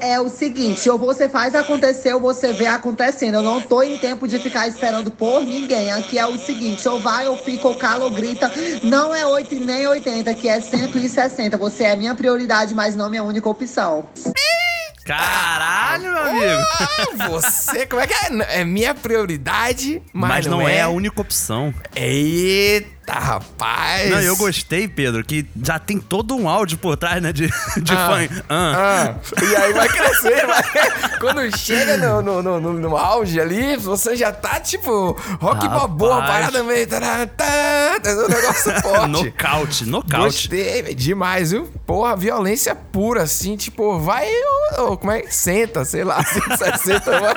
é o seguinte, ou você faz acontecer ou você vê acontecendo. Eu não tô em tempo de ficar esperando por ninguém. Aqui é o seguinte, ou vai ou fica ou cala ou grita. Não é 8 nem 80, que é 160. Você é minha prioridade, mas não minha única opção. Caralho, meu amigo. Você, como é que é? É minha prioridade, mas, Mas não é a única opção. Eita, rapaz. Não, eu gostei, Pedro, que já tem todo um áudio por trás, né? De, de Ah. fã. Ah. Ah, e aí vai crescer, vai. Quando chega no, no, no, no- no auge ali, você já tá tipo rock Rapaz. balboa, parada meio. Tará, tá, tá, um negócio forte. Nocaute, nocaute. Gostei, demais, viu? Porra, violência pura, assim, tipo, vai, ô, como é que senta, sei lá, 160, vai.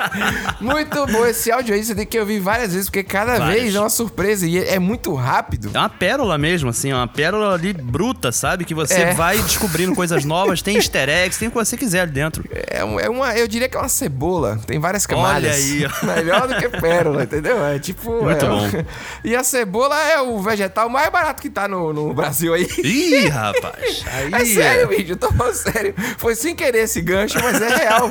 Muito bom esse áudio aí, você tem que ouvir várias vezes, porque cada Várias. vez é uma surpresa e é muito rápido. É uma pérola mesmo, assim, uma pérola ali bruta, sabe? Que você É. vai descobrindo coisas novas, tem easter eggs, tem o que você quiser ali dentro. É, um- é uma, eu diria que é uma cebola, tem várias camadas. Olha aí, ó. Melhor do que pérola, entendeu? É tipo. Muito é, bom. E a cebola é o vegetal mais barato que tá no, no Brasil aí. Ih, rapaz. Aí, É sério, bicho, eu tô falando sério. Foi sem querer esse gancho, mas é real.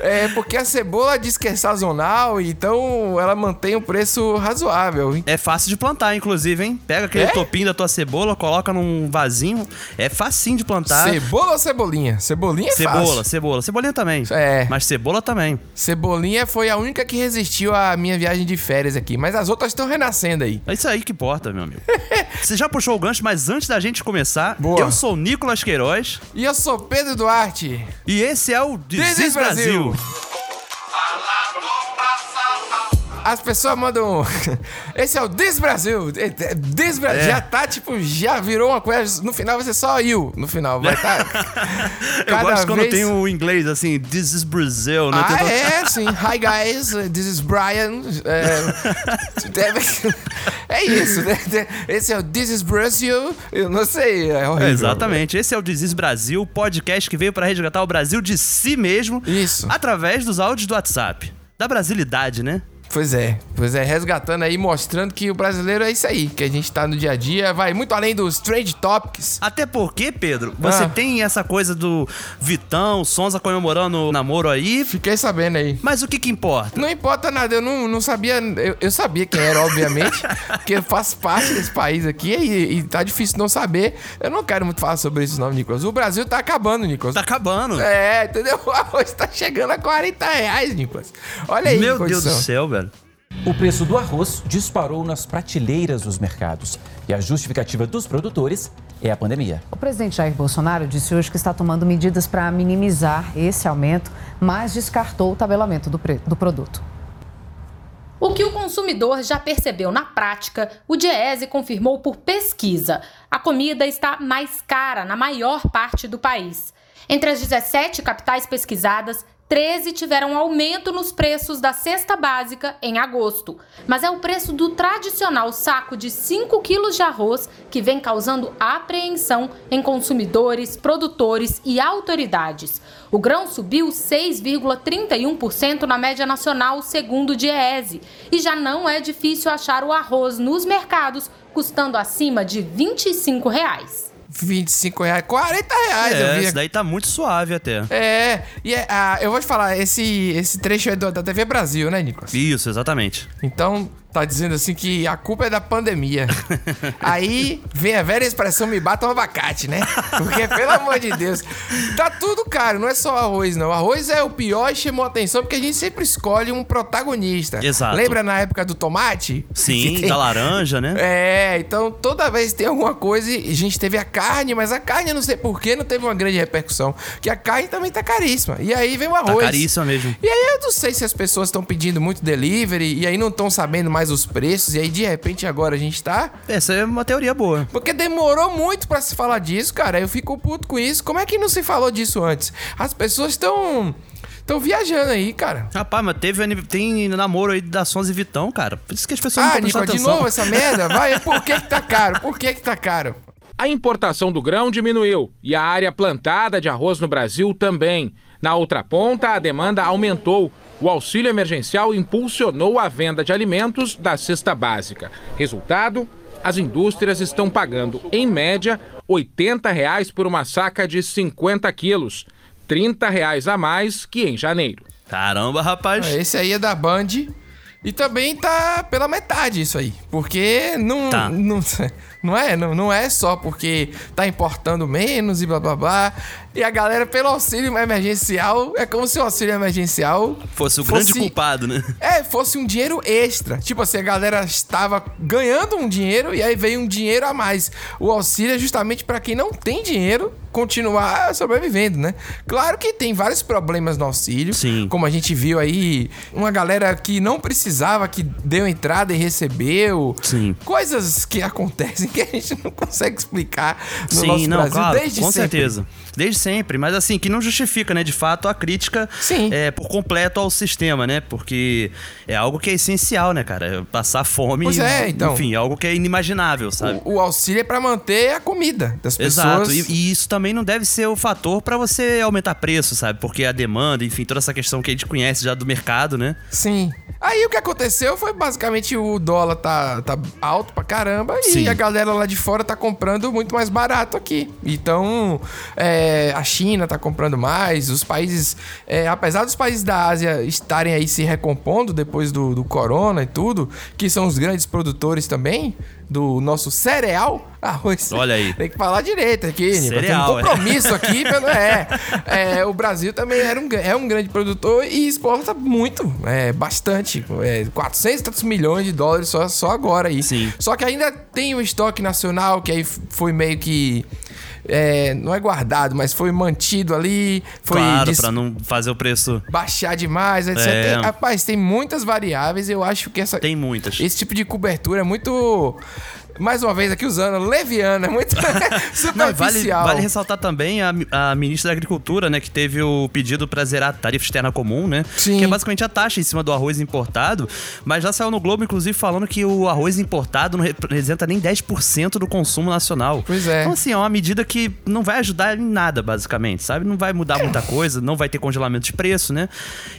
É porque a cebola diz que é sazonal, então ela mantém o preço razoável. É fácil de plantar, inclusive, hein? Pega aquele É? topinho da tua cebola, coloca num vasinho. É facinho de plantar. Cebola ou cebolinha? Cebolinha é Cebola, fácil. cebola. Cebolinha também. É. Mas cebola também. Cebolinha foi a única que resistiu à minha viagem de férias aqui, mas as outras estão renascendo aí. É isso aí que importa, meu amigo. Você já puxou o gancho, mas antes da gente começar, Boa. eu sou o Nicolas Queiroz E eu sou Pedro Duarte. e esse é o This, This is is Brasil. Brasil. As pessoas mandam. Esse é o This Brasil. This Brasil. É. Já tá, tipo, já virou uma coisa. No final vai ser só you. No final vai tá. Eu gosto quando tem o inglês assim, This is Brazil, né? Ah, é, sim. Hi, guys. This is Brian. É, é isso, né? Esse é o This is Brasil. Eu não sei. É horrível. Exatamente. Esse é o This is Brasil, podcast que veio para resgatar o Brasil de si mesmo. Isso. Através dos áudios do WhatsApp. Da brasilidade, né? Pois é, pois é, resgatando aí, mostrando que o brasileiro é isso aí, que a gente tá no dia a dia, vai muito além dos trade topics. Até porque, Pedro, você Ah. tem essa coisa do Vitão, Sonza comemorando o namoro aí. Fiquei sabendo aí. Mas o que que importa? Não importa nada, eu não, não sabia. Eu, eu sabia quem era, obviamente, porque eu faço parte desse país aqui e, e tá difícil não saber. Eu não quero muito falar sobre isso, não, Nicolas. O Brasil tá acabando, Nicolas. Tá acabando. É, entendeu? O arroz tá chegando a 40 reais, Nicolas. Olha aí, Meu Deus do céu, velho. O preço do arroz disparou nas prateleiras dos mercados. E a justificativa dos produtores é a pandemia. O presidente Jair Bolsonaro disse hoje que está tomando medidas para minimizar esse aumento, mas descartou o tabelamento do, pre- do produto. O que o consumidor já percebeu na prática, o Diese confirmou por pesquisa. A comida está mais cara na maior parte do país. Entre as 17 capitais pesquisadas, 13 tiveram aumento nos preços da cesta básica em agosto. Mas é o preço do tradicional saco de 5 quilos de arroz que vem causando apreensão em consumidores, produtores e autoridades. O grão subiu 6,31% na média nacional, segundo o Diese. E já não é difícil achar o arroz nos mercados, custando acima de 25 reais. 25 reais, 40 reais eu É, vi esse daí tá muito suave até. É, e é, ah, eu vou te falar, esse, esse trecho é do- da TV Brasil, né, Nicolas? Isso, exatamente. Então, tá dizendo assim que a culpa é da pandemia. Aí vem a velha expressão, me bata um abacate, né? Porque, pelo amor de Deus, tá tudo caro, não é só arroz, não. Arroz é o pior e chamou atenção porque a gente sempre escolhe um protagonista. Exato. Lembra na época do tomate? Sim, tem- da laranja, né? É, então toda vez tem alguma coisa e a gente teve a carne, mas a carne eu não sei porquê não teve uma grande repercussão. Que a carne também tá caríssima. E aí vem o Tá arroz. caríssima mesmo. E aí eu não sei se as pessoas estão pedindo muito delivery e aí não estão sabendo mais os preços. E aí de repente agora a gente tá. Essa é uma teoria boa. Porque demorou muito pra se falar disso, cara. Eu fico puto com isso. Como é que não se falou disso antes? As pessoas estão. estão viajando aí, cara. Rapaz, mas teve, tem namoro aí da Sons e Vitão, cara. Por isso que as pessoas Ah, não estão prestando de novo essa merda? Vai, por que que tá caro? Por que que tá caro? A importação do grão diminuiu e a área plantada de arroz no Brasil também. Na outra ponta, a demanda aumentou. O auxílio emergencial impulsionou a venda de alimentos da cesta básica. Resultado: as indústrias estão pagando, em média, 80 reais por uma saca de 50 quilos. 30 reais a mais que em janeiro. Caramba, rapaz. Esse aí é da Band. E também tá pela metade isso aí. Porque não. Tá. Não, não é? Não, não é só porque tá importando menos e blá blá blá. E a galera, pelo auxílio emergencial, é como se o auxílio emergencial Fosse o grande culpado, né? É, fosse um dinheiro extra. Tipo assim, a galera estava ganhando um dinheiro e aí veio um dinheiro a mais. O auxílio é justamente para quem não tem dinheiro continuar sobrevivendo, né? Claro que tem vários problemas no auxílio. Sim. Como a gente viu aí, uma galera que não precisava, que deu entrada e recebeu. Sim. Coisas que acontecem que a gente não consegue explicar no Sim, nosso não, Brasil claro, desde com sempre. certeza. Desde sempre, mas assim, que não justifica, né, de fato, a crítica é, por completo ao sistema, né? Porque é algo que é essencial, né, cara? Passar fome, Pois é, então. enfim, é algo que é inimaginável, sabe? O, o auxílio é pra manter a comida das Exato, pessoas. e, e isso também não deve ser o fator pra você aumentar preço, sabe? Porque a demanda, enfim, toda essa questão que a gente conhece já do mercado, né? Sim. Aí o que aconteceu foi basicamente o dólar tá, tá alto pra caramba Sim. e a galera lá de fora tá comprando muito mais barato aqui. Então, é, a China tá comprando mais, os países, é, apesar dos países da Ásia estarem aí se recompondo depois do, do corona e tudo, que são os grandes produtores também do nosso cereal, arroz. Olha aí. Tem que falar direito aqui, Nico. Tem um Cereal, é. compromisso aqui, pelo, é, é. O Brasil também era um, é um grande produtor e exporta muito, é, bastante. É, 400 e tantos milhões de dólares só, só agora aí. Sim. Só que ainda tem o estoque nacional, que aí foi meio que. É, não é guardado, mas foi mantido ali. Foi claro, dis- pra não fazer o preço. baixar demais, etc. É. Tem- rapaz, tem muitas variáveis. Eu acho que essa, Tem muitas. esse tipo de cobertura é muito. Mais uma vez aqui usando, leviana, é muito Não, e vale, superficial. vale ressaltar também a, a ministra da Agricultura, né? Que teve o pedido pra zerar a tarifa externa comum, né? Sim. Que é basicamente a taxa em cima do arroz importado. Mas já saiu no Globo, inclusive, falando que o arroz importado não representa nem 10% do consumo nacional. Pois é. Então, assim, é uma medida que não vai ajudar em nada, basicamente, sabe? Não vai mudar muita coisa, não vai ter congelamento de preço, né?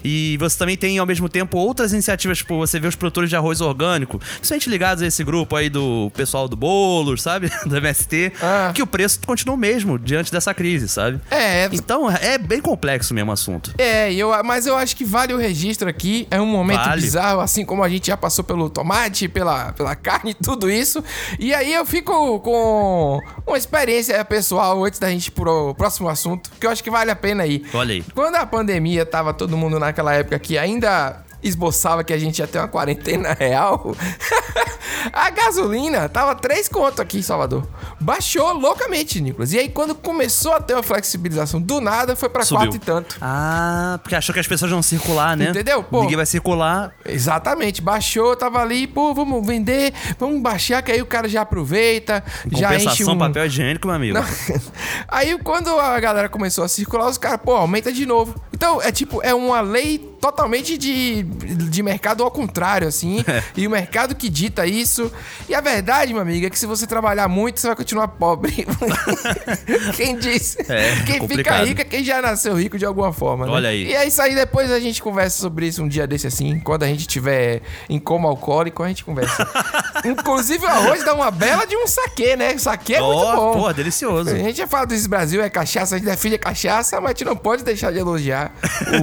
E você também tem, ao mesmo tempo, outras iniciativas, tipo, você vê os produtores de arroz orgânico, principalmente ligados a esse grupo aí do pessoal do Boulos, sabe? Do MST, Ah. que o preço continua o mesmo diante dessa crise, sabe? É, Então, é bem complexo mesmo o assunto. É, eu, mas eu acho que vale o registro aqui. É um momento Vale. bizarro, assim como a gente já passou pelo tomate, pela, pela carne, tudo isso. E aí eu fico com uma experiência pessoal antes da gente ir pro próximo assunto, que eu acho que vale a pena aí. Olha aí. Quando a pandemia tava todo mundo naquela época que ainda esboçava que a gente ia ter uma quarentena real, a gasolina tava 3 conto aqui em Salvador. Baixou loucamente, Nicolas. E aí quando começou a ter uma flexibilização do nada, foi pra Subiu. 4 e tanto. Ah, porque achou que as pessoas vão circular, né? Entendeu? Pô. Ninguém vai circular. Exatamente, baixou, tava ali, pô, vamos vender, vamos baixar, que aí o cara já aproveita, já enche um... papel higiênico, meu amigo. Aí quando a galera começou a circular, os caras, pô, aumenta de novo. Então, é tipo, é uma lei totalmente de, de mercado ao contrário, assim. É. E o mercado que dita isso. E a verdade, meu amigo, é que se você trabalhar muito, você vai continuar pobre. quem disse? É, quem fica complicado. rico é quem já nasceu rico de alguma forma, né? Olha aí. E é isso aí, depois a gente conversa sobre isso um dia desse assim. Quando a gente tiver em coma alcoólico, a gente conversa. Inclusive, o arroz dá uma bela de um saquê, né? Saquê é muito Ó, bom. porra, delicioso. A gente já fala desse Brasil, é cachaça, a gente defende a cachaça, mas a gente não pode deixar de elogiar.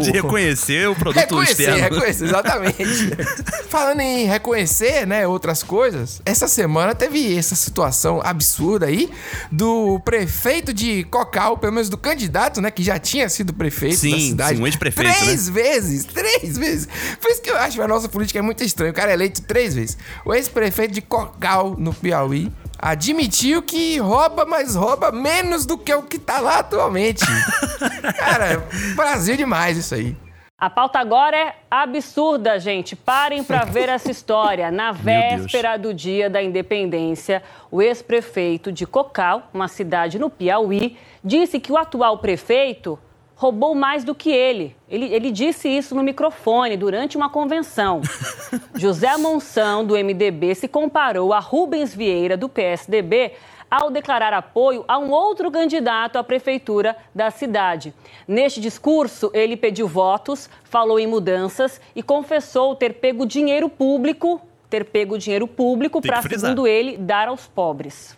De o- reconhecer o produto Reconhecer, externo. reconhecer, exatamente. Falando em reconhecer, né, outras coisas, essa semana teve essa situação absurda aí do prefeito de Cocal, pelo menos do candidato, né, que já tinha sido prefeito Sim, da cidade. sim, um ex-prefeito, Três vezes, três vezes. Por isso que eu acho que a nossa política é muito estranha. O cara é eleito três vezes. O ex-prefeito de Cocal, no Piauí, admitiu que rouba, mas rouba menos do que o que tá lá atualmente. cara, Brasil demais isso aí. A pauta agora é absurda, gente. Parem para ver essa história. Na véspera do dia da independência, o ex-prefeito de Cocal, uma cidade no Piauí, disse que o atual prefeito roubou mais do que ele. Ele, ele disse isso no microfone durante uma convenção. José Monção, do MDB, se comparou a Rubens Vieira, do PSDB, ao declarar apoio a um outro candidato à prefeitura da cidade. Neste discurso, ele pediu votos, falou em mudanças e confessou ter pego dinheiro público, ter pego dinheiro público para, segundo ele, dar aos pobres.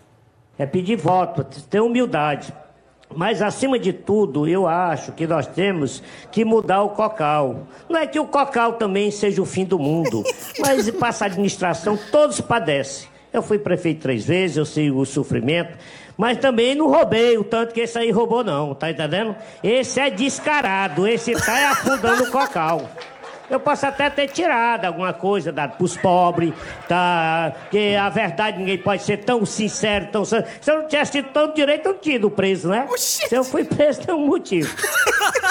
é pedir voto, ter humildade. Mas, acima de tudo, eu acho que nós temos que mudar o cocal. Não é que o cocal também seja o fim do mundo, mas passa a administração, todos padecem. Eu fui prefeito três vezes, eu sei o sofrimento, mas também não roubei o tanto que esse aí roubou, não, tá entendendo? Esse é descarado, esse tá afundando o cocal. Eu posso até ter tirado alguma coisa dado pros pobres, tá? Que a verdade ninguém pode ser tão sincero, tão. Se eu não tivesse tido todo direito, eu não tinha ido preso, né? Se eu fui preso, tem um motivo.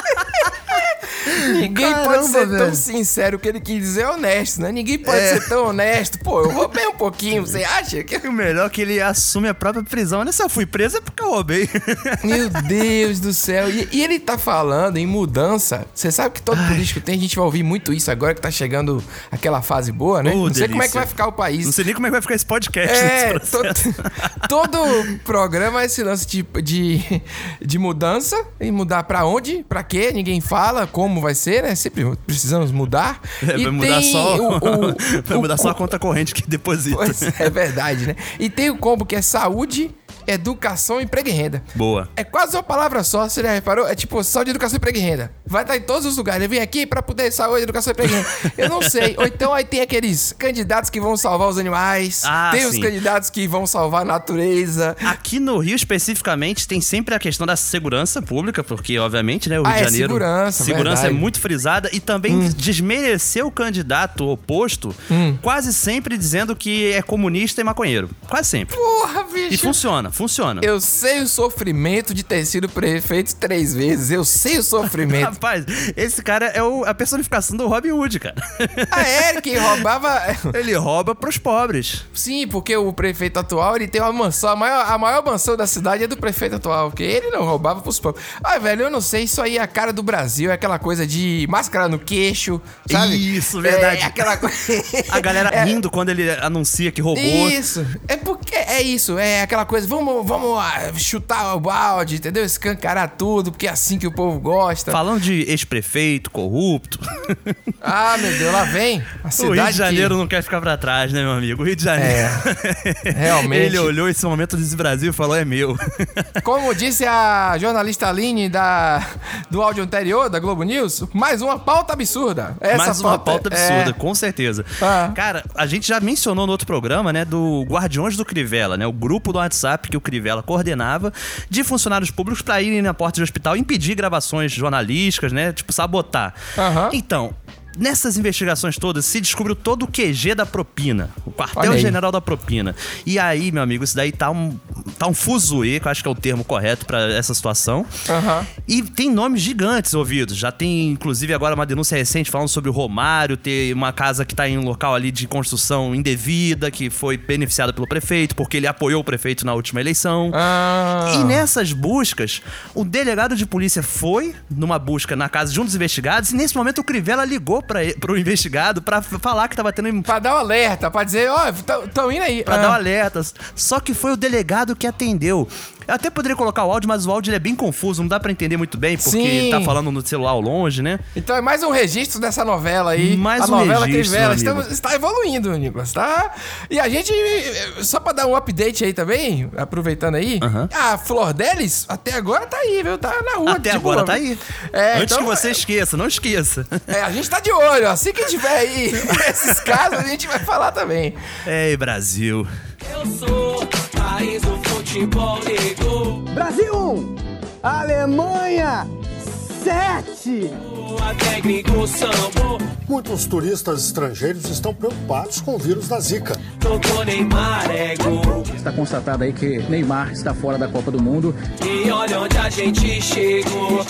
Ninguém Caramba, pode ser tão velho. sincero, o que ele quis dizer é honesto, né? Ninguém pode É. ser tão honesto. Pô, eu roubei um pouquinho, você acha? Que... O melhor é que ele assume a própria prisão. Olha, se eu fui preso é porque eu roubei. Meu Deus do céu. E, e ele tá falando em mudança. Você sabe que todo político tem, a gente vai ouvir muito isso agora que tá chegando aquela fase boa, né? Ô, Não sei como é que delícia. vai ficar o país. Não sei nem como é que vai ficar esse podcast É, todo, todo programa é esse lance de, de, de mudança. E mudar pra onde? Pra quê? Ninguém fala como vai ser, né? Sempre precisamos mudar. É, E vai mudar só, o- o- vai o mudar só a co- conta corrente que deposita. Pois é verdade, né? E tem o combo que é saúde, educação, emprego e renda. Boa. É quase uma palavra só, você já reparou? É tipo saúde, educação, emprego e renda. Vai estar em todos os lugares. Eu vim aqui pra poder saúde, educação, emprego e renda. Eu não sei. Ou então aí tem aqueles candidatos que vão salvar os animais. Ah, tem os sim. candidatos que vão salvar a natureza. Aqui no Rio, especificamente, tem sempre a questão da segurança pública, porque, obviamente, né, o Rio Ah, de é Janeiro. segurança, segurança é verdade. Hum. muito frisada e também desmerecer o candidato oposto, quase sempre dizendo que é comunista e maconheiro. Quase sempre. Porra, bicho. E funciona, funciona. Eu sei o sofrimento de ter sido prefeito três vezes. Eu sei o sofrimento. Rapaz, esse cara é o- a personificação do Robin Hood, cara. a Eric roubava. Ele rouba pros pobres. Sim, porque o prefeito atual ele tem uma mansão. A maior, a maior mansão da cidade é do prefeito atual, porque ele não roubava pros pobres. Ah, velho, eu não sei. Isso aí é a cara do Brasil. É aquela coisa de máscara no queixo, sabe? Isso, verdade. É aquela coisa. A galera É- rindo quando ele anuncia que roubou. Isso, é porque é isso, é aquela coisa, vamos, vamos ah, chutar o balde, entendeu? Escancarar tudo, porque é assim que o povo gosta. Falando de ex-prefeito, corrupto. Ah, meu Deus, lá vem a o cidade Rio de Janeiro que... não quer ficar pra trás, né, meu amigo? O Rio de Janeiro. É, realmente. Ele olhou esse momento desse Brasil e falou: é meu. Como disse a jornalista Aline da, do áudio anterior, da Globo News, mais uma pauta absurda. Essa Mais uma pauta absurda, é- com certeza. Ah. Cara, a gente já mencionou no outro programa, né, do Guardiões do Crivella, né, o grupo do WhatsApp que o Crivella coordenava de funcionários públicos pra irem na porta de hospital impedir gravações jornalísticas, né, tipo sabotar. Aham. Então, Nessas investigações todas, se descobriu todo o QG da propina, o quartel-general da propina. E aí, meu amigo, isso daí tá um, tá um fuzuê, que eu acho que é o termo correto pra essa situação. Aham. E tem nomes gigantes ouvidos. Já tem, inclusive, agora uma denúncia recente falando sobre o Romário ter uma casa que tá em um local ali de construção indevida, que foi beneficiada pelo prefeito, porque ele apoiou o prefeito na última eleição. Ah. E nessas buscas, o delegado de polícia foi numa busca na casa de um dos investigados e nesse momento o Crivella ligou para pro investigado pra falar que tava tendo Pra dar um alerta, pra dizer, ó, tão indo aí. Pra Ah. dar um alerta. Só que foi o delegado que atendeu. Eu até poderia colocar o áudio, mas o áudio ele é bem confuso, não dá pra entender muito bem, porque Sim. tá falando no celular ao longe, né? Então é mais um registro dessa novela aí. Mais a um novela registro, Estamos, está evoluindo, Nicolas, tá? E a gente, só pra dar um update aí também, aproveitando aí, Aham. a Flor Delis até agora tá aí, viu? Tá na rua. Até agora boa. tá aí. É, Antes então, que você esqueça, não esqueça. É, a gente tá de olho. Assim que tiver aí esses casos, a gente vai falar também. Ei, Brasil. Eu sou país do futebol negro. Brasil 1, Alemanha 7. Até gringo sambo, Muitos turistas estrangeiros estão preocupados com o vírus da Zika. tocou Neymar é gol. Está constatado aí que Neymar está fora da Copa do Mundo. E olha onde a gente chegou.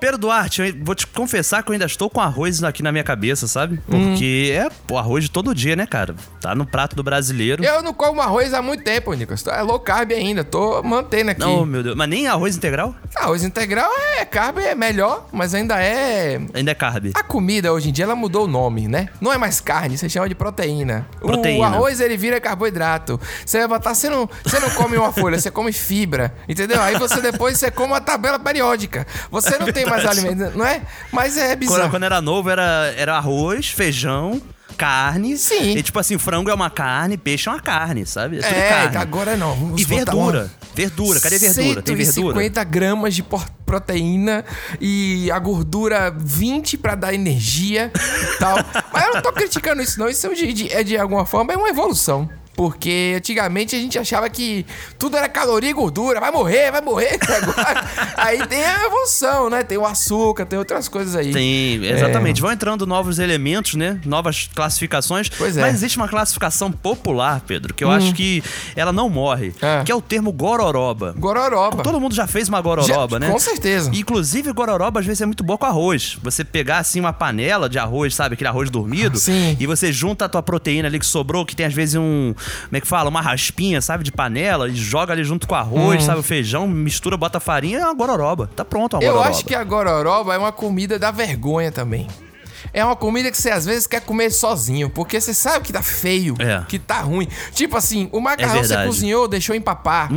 Pedro Duarte, eu vou te confessar que eu ainda estou com arroz aqui na minha cabeça, sabe? Hum. Porque é pô, arroz de todo dia, né, cara? Tá no prato do brasileiro. Eu não como arroz há muito tempo, Nicolas. É low carb ainda. Tô mantendo aqui. Não, meu Deus. Mas nem arroz integral? Arroz integral é carb, é melhor, mas ainda é Ainda é carb. A comida hoje em dia ela mudou o nome, né? Não é mais carne, você chama de proteína. O Proteína. arroz ele vira carboidrato. Você vai botar, você não, você não come uma folha, você come fibra, entendeu? Aí você depois você come uma tabela periódica. Você não tem mais Verdade. alimento, não é? Mas é Quando, bizarro. quando era novo, era, era arroz, feijão, carne. Sim. E tipo assim, frango é uma carne, peixe é uma carne, sabe? É tudo É, carne. agora não. Vamos E verdura. uma- Verdura, cadê verdura? Tem verdura? 150 gramas de proteína e a gordura 20 pra dar energia e tal. Mas eu não tô criticando isso, não. Isso é de, de- é de alguma forma é uma evolução. Porque antigamente a gente achava que tudo era caloria e gordura, vai morrer, vai morrer. Agora, aí tem a evolução, né? Tem o açúcar, tem outras coisas aí. Sim, É. exatamente. Vão entrando novos elementos, né? Novas classificações. Pois é. Mas existe uma classificação popular, Pedro, que eu Hum. acho que ela não morre. Que é o termo gororoba. Gororoba. Todo mundo já fez uma gororoba, Já- né? com certeza. Inclusive, gororoba às vezes é muito boa com arroz. Você pegar assim uma panela de arroz, sabe? Aquele arroz dormido. Sim. E você junta a tua proteína ali que sobrou, que tem às vezes um. Como é que fala? Uma raspinha, sabe? De panela. E joga ali junto com o arroz, Hum. sabe? O feijão, mistura, bota farinha. É uma gororoba. Tá pronto uma Eu gororoba. acho que a gororoba é uma comida da vergonha também. É uma comida que você às vezes quer comer sozinho, porque você sabe que tá feio, É. que tá ruim. Tipo assim, o macarrão você verdade. cozinhou, deixou empapar.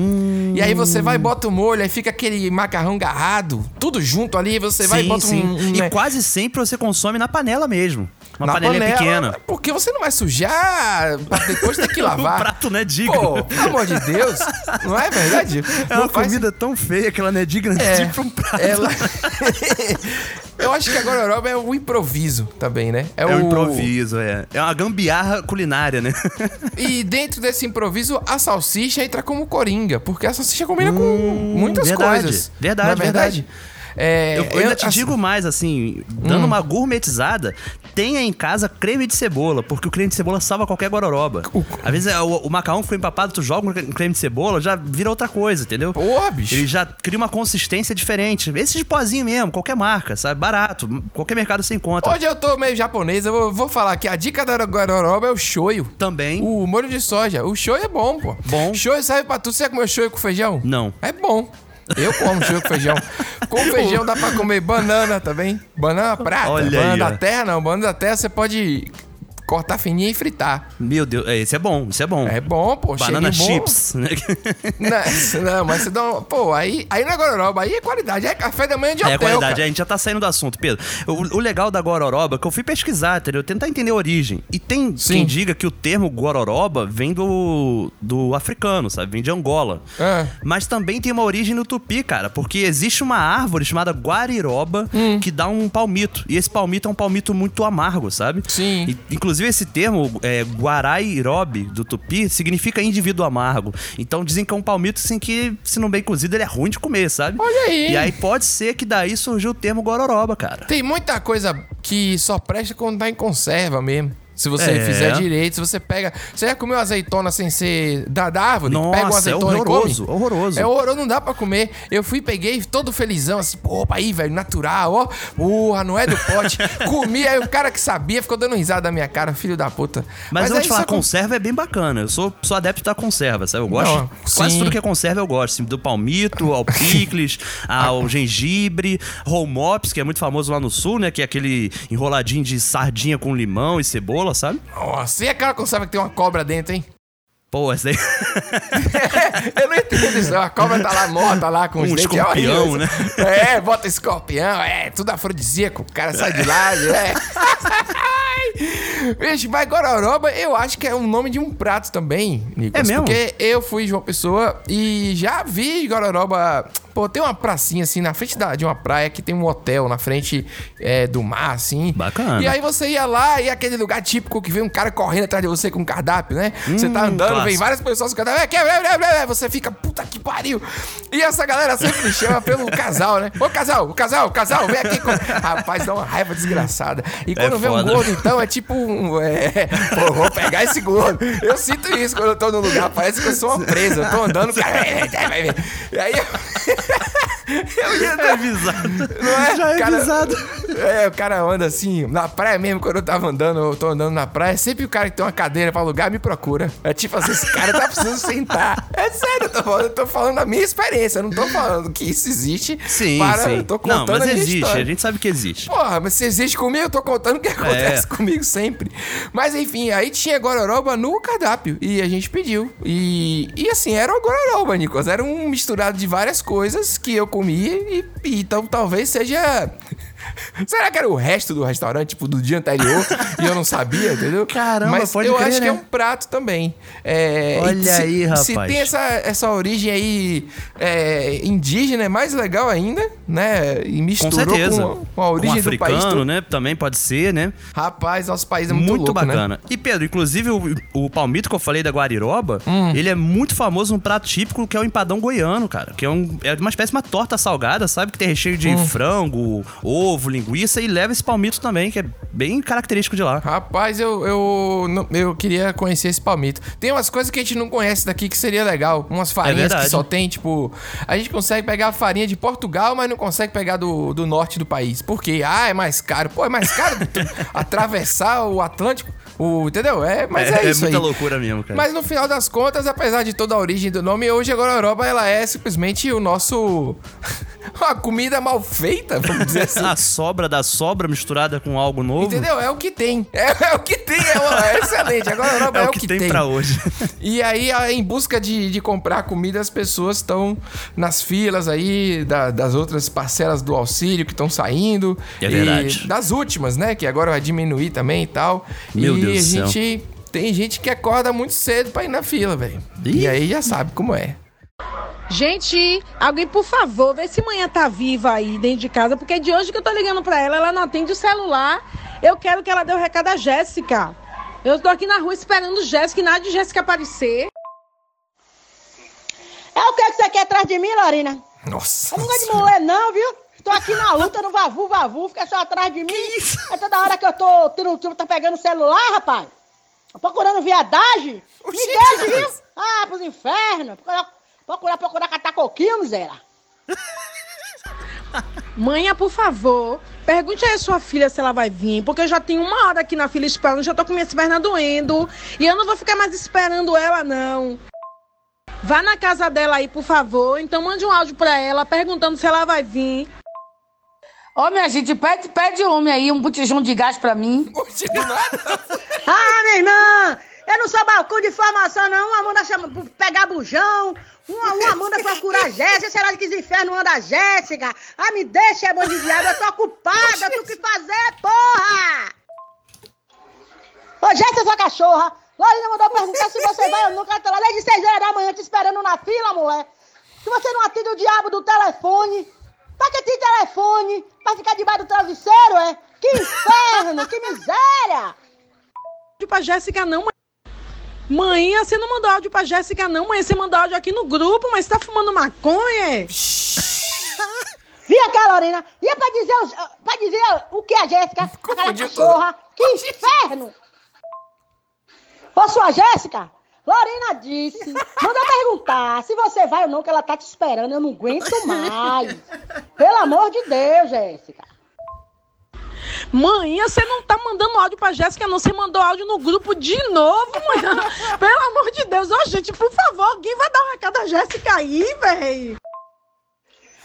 E aí você vai e bota o molho, aí fica aquele macarrão garrado, tudo junto ali, você vai e sim, bota sim. um. um- E né, quase sempre você consome na panela mesmo. Uma na panelinha panela, pequena. Porque você não vai sujar pra depois ter que lavar. o prato não é digno. Pô, pelo amor de Deus, não é verdade? É Não uma faz comida tão feia que ela não é digna É, de um prato. ela- Eu acho que a gororoba é o improviso também, né? É, o um improviso, é. É uma gambiarra culinária, né? E dentro desse improviso, a salsicha entra como coringa, porque a salsicha combina com muitas Hum, verdade, coisas. verdade, é verdade. É, eu, eu ainda te assim- digo mais, assim, dando Hum. uma gourmetizada, tenha em casa creme de cebola, porque o creme de cebola salva qualquer gororoba. Às vezes é, o, o macarrão foi empapado, tu joga um creme de cebola, já vira outra coisa, entendeu? Porra, bicho. Ele já cria uma consistência diferente. Esse de pozinho mesmo, qualquer marca, sabe? Barato, qualquer mercado você encontra. Hoje eu tô meio japonês, eu vou, vou falar que a dica da gororoba é o shoyu. Também. O molho de soja. O shoyu é bom, pô. Bom. Shoyu serve pra tudo. Você já comeu shoyu com feijão? Não. É bom. Eu como shoyu com feijão. Com feijão dá pra comer banana também. Banana prata. Olha banana aí, da terra não. Banana da terra você pode cortar fininha e fritar. Meu Deus, é, esse é bom, esse é bom. É bom, pô. Banana bom. chips, né? Não, não, mas você dá um... Pô, aí, aí na gororoba, aí é qualidade. É café da manhã de É hotel, a qualidade, cara. a gente já tá saindo do assunto, Pedro. O, o legal da gororoba é que eu fui pesquisar, entendeu? Tentar entender a origem. E tem quem diga que o termo gororoba vem do, do africano, sabe? Vem de Angola. É. Mas também tem uma origem no tupi, cara, porque existe uma árvore chamada guariroba Hum. que dá um palmito. E esse palmito é um palmito muito amargo, sabe? Sim. E, inclusive esse termo, é, guarairobe, do tupi, significa indivíduo amargo. Então dizem que é um palmito assim que, se não bem cozido, ele é ruim de comer, sabe? Olha aí. E aí pode ser que daí surgiu o termo gororoba, cara. Tem muita coisa que só presta quando tá em conserva mesmo. Se você É. fizer direito, se você pega. Você já comeu azeitona sem ser da, da árvore? Nossa, pega uma é azeitona e horroroso, horroroso. É horroroso, não dá pra comer. Eu fui, peguei todo felizão, assim, pô, opa aí, velho, natural, ó. Porra, não é do pote. Comi, aí o cara que sabia ficou dando risada da minha cara, filho da puta. Mas, eu vou aí te falar, com- conserva é bem bacana. Eu sou, sou adepto da conserva, sabe? Eu gosto. Não, quase sim. tudo que é conserva eu gosto. assim, do palmito, ao picles, ao gengibre, romops, que é muito famoso lá no sul, né? Que é aquele enroladinho de sardinha com limão e cebola, sabe? Nossa, e aquela conserva que tem uma cobra dentro, hein? Pô, essa daí. Eu não entendo isso. A cobra tá lá morta lá com os Um dentes. escorpião, né? É, bota escorpião, é, tudo afrodisíaco. O cara sai de lá, é. Vixe, mas gororoba eu acho que é o nome de um prato também, Nicolas. É mesmo? Porque eu fui de uma pessoa e já vi gororoba. Pô, tem uma pracinha assim na frente da, de uma praia que tem um hotel na frente é, do mar, assim. Bacana. E aí você ia lá e aquele lugar típico que vem um cara correndo atrás de você com um cardápio, né? você tá Hum, andando, vem várias pessoas cardápio. "É, blá, blá", Você fica, puta que pariu. E essa galera sempre me chama pelo casal, né? Ô casal, o casal, o casal, vem aqui. Com... Rapaz, dá uma raiva desgraçada. E quando vem um foda. gordo, então, é tipo um. É... Pô, vou pegar esse gordo. Eu sinto isso quando eu tô num lugar, parece que eu sou uma presa. Eu tô andando. E aí eu. eu ia É avisado. não é? Já é Cara- avisado. É, o cara anda assim, na praia mesmo, quando eu tava andando, eu tô andando na praia, sempre o cara que tem uma cadeira pra alugar me procura. É tipo assim, esse cara tá precisando sentar. É sério, eu tô falando, eu tô falando da minha experiência, eu não tô falando que isso existe. Sim, para, sim. Eu tô Não, contando mas a existe, história. a gente sabe que existe. Porra, mas se existe comigo, eu tô contando o que acontece É. comigo sempre. Mas enfim, aí tinha gororoba no cardápio. E a gente pediu. E, e assim, era o gororoba, Nicolas. Era um misturado de várias coisas que eu comia. E, e então talvez seja. Será que era o resto do restaurante, tipo, do dia anterior? e eu não sabia, entendeu? Caramba, Mas pode eu crer, acho que é né? um prato também. É, Olha se- aí, Se rapaz. tem essa, essa origem aí é, indígena, é mais legal ainda, né? E Com misturou certeza. com, com a origem com do país. africano, todo. né? Também pode ser, né? Rapaz, nosso país é muito, Muito, louco, né? bacana. E Pedro, inclusive o, o palmito que eu falei da Guariroba, Hum. ele é muito famoso num prato típico que é o empadão goiano, cara. Que é, um, é uma espécie de uma torta salgada, sabe? Que tem recheio de Hum. frango, ovo, linguiça e leva esse palmito também, que é bem característico de lá. Rapaz, eu, eu, eu queria conhecer esse palmito. Tem umas coisas que a gente não conhece daqui que seria legal. Umas farinhas que verdade. só tem, tipo. A gente consegue pegar a farinha de Portugal, mas não consegue pegar do, do norte do país. Por quê? Ah, é mais caro. Pô, é mais caro atravessar o Atlântico. O, entendeu? É, mas é, isso muita aí. loucura mesmo, cara. Mas no final das contas, apesar de toda a origem do nome, hoje a Gororoba ela é simplesmente o nosso. uma comida mal feita, vamos dizer assim. a sobra da sobra misturada com algo novo. Entendeu? É o que tem. É, é o que tem. É, o- é excelente. Agora Europa é, o que, tem, pra hoje. E aí, a- em busca de, de comprar comida, as pessoas estão nas filas aí da- das outras parcelas do auxílio que estão saindo. É E verdade. das últimas, né? Que agora vai diminuir também e tal. Meu e Deus a gente. Tem gente que acorda muito cedo pra ir na fila, velho. E aí já sabe como é. Gente, alguém, por favor, vê se manhã tá viva aí dentro de casa, porque é de hoje que eu tô ligando pra ela, ela não atende o celular. Eu quero que ela dê o recado à Jéssica. Eu tô aqui na rua esperando Jéssica e nada de Jéssica aparecer. É o que, que você quer atrás de mim, Lorena? Nossa. Eu não gosto de mulher, não, viu? Tô aqui na luta, no vavu, vavu, fica só atrás de mim. É toda hora que eu tô tendo, tipo, tá pegando o celular, rapaz. Tô procurando viadagem. Me deixa, viu? Ah, pros infernos. Procurar, procurar, procurar catar coquinho, miséria. Manhã, por favor, pergunte aí a sua filha se ela vai vir, porque eu já tenho uma hora aqui na fila esperando, já tô com minhas pernas doendo. E eu não vou ficar mais esperando ela, não. Vá na casa dela aí, por favor. Então mande um áudio pra ela perguntando se ela vai vir. Ô, minha gente, pede, pede homem aí, um botijão de gás pra mim. Ah, minha irmã! Eu não sou balcão de informação, não. Uma manda chama, pegar bujão, uma, uma manda procurar Jéssica. Será que os infernos anda a Jéssica? Ah, me deixa, é bom de diabo. Eu tô ocupada, eu tenho que fazer, porra! Ô, Jéssica, sua cachorra! Lorena mandou perguntar se você vai ou não, cara. Tá lá desde 6 horas da manhã te esperando na fila, mulher. Se você não atende o diabo do telefone, pra que tem telefone? Pra ficar debaixo do travesseiro, é? Que inferno, que miséria! áudio pra Jéssica, não, mãe. Mãe, você não mandou áudio pra Jéssica, não, mãe. Você mandou áudio aqui no grupo, mas você tá fumando maconha? é? Via cá, Lorena. E é pra dizer, os- pra dizer o que a Jéssica? Aquela cachorra. Que inferno! Ô, sua Jéssica, Lorena disse, manda perguntar se você vai ou não, que ela tá te esperando. Eu não aguento mais. Pelo amor de Deus, Jéssica. Mãe, você não tá mandando áudio pra Jéssica, não. Você mandou áudio no grupo de novo, mãe. Pelo amor de Deus. Ô, gente, por favor, alguém vai dar um recado a Jéssica aí, véi.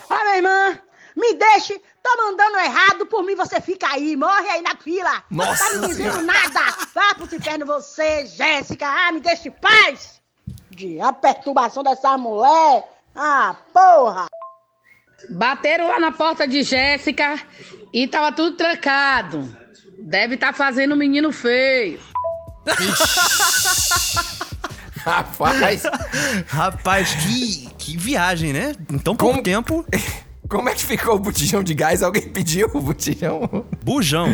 Ah, minha irmã, me deixe. Tô mandando errado, por mim você fica aí, morre aí na fila. Nossa Não tá me dizendo nada. Vá pro inferno você, Jéssica. Ah, me deixe em paz. De a perturbação dessa mulher. Ah, porra. Bateram lá na porta de Jéssica e tava tudo trancado. Deve estar fazendo um menino feio. Rapaz. Rapaz, que, que viagem, né? Em tão pouco tempo. Como é que ficou o botijão de gás? Alguém pediu o botijão? Bujão.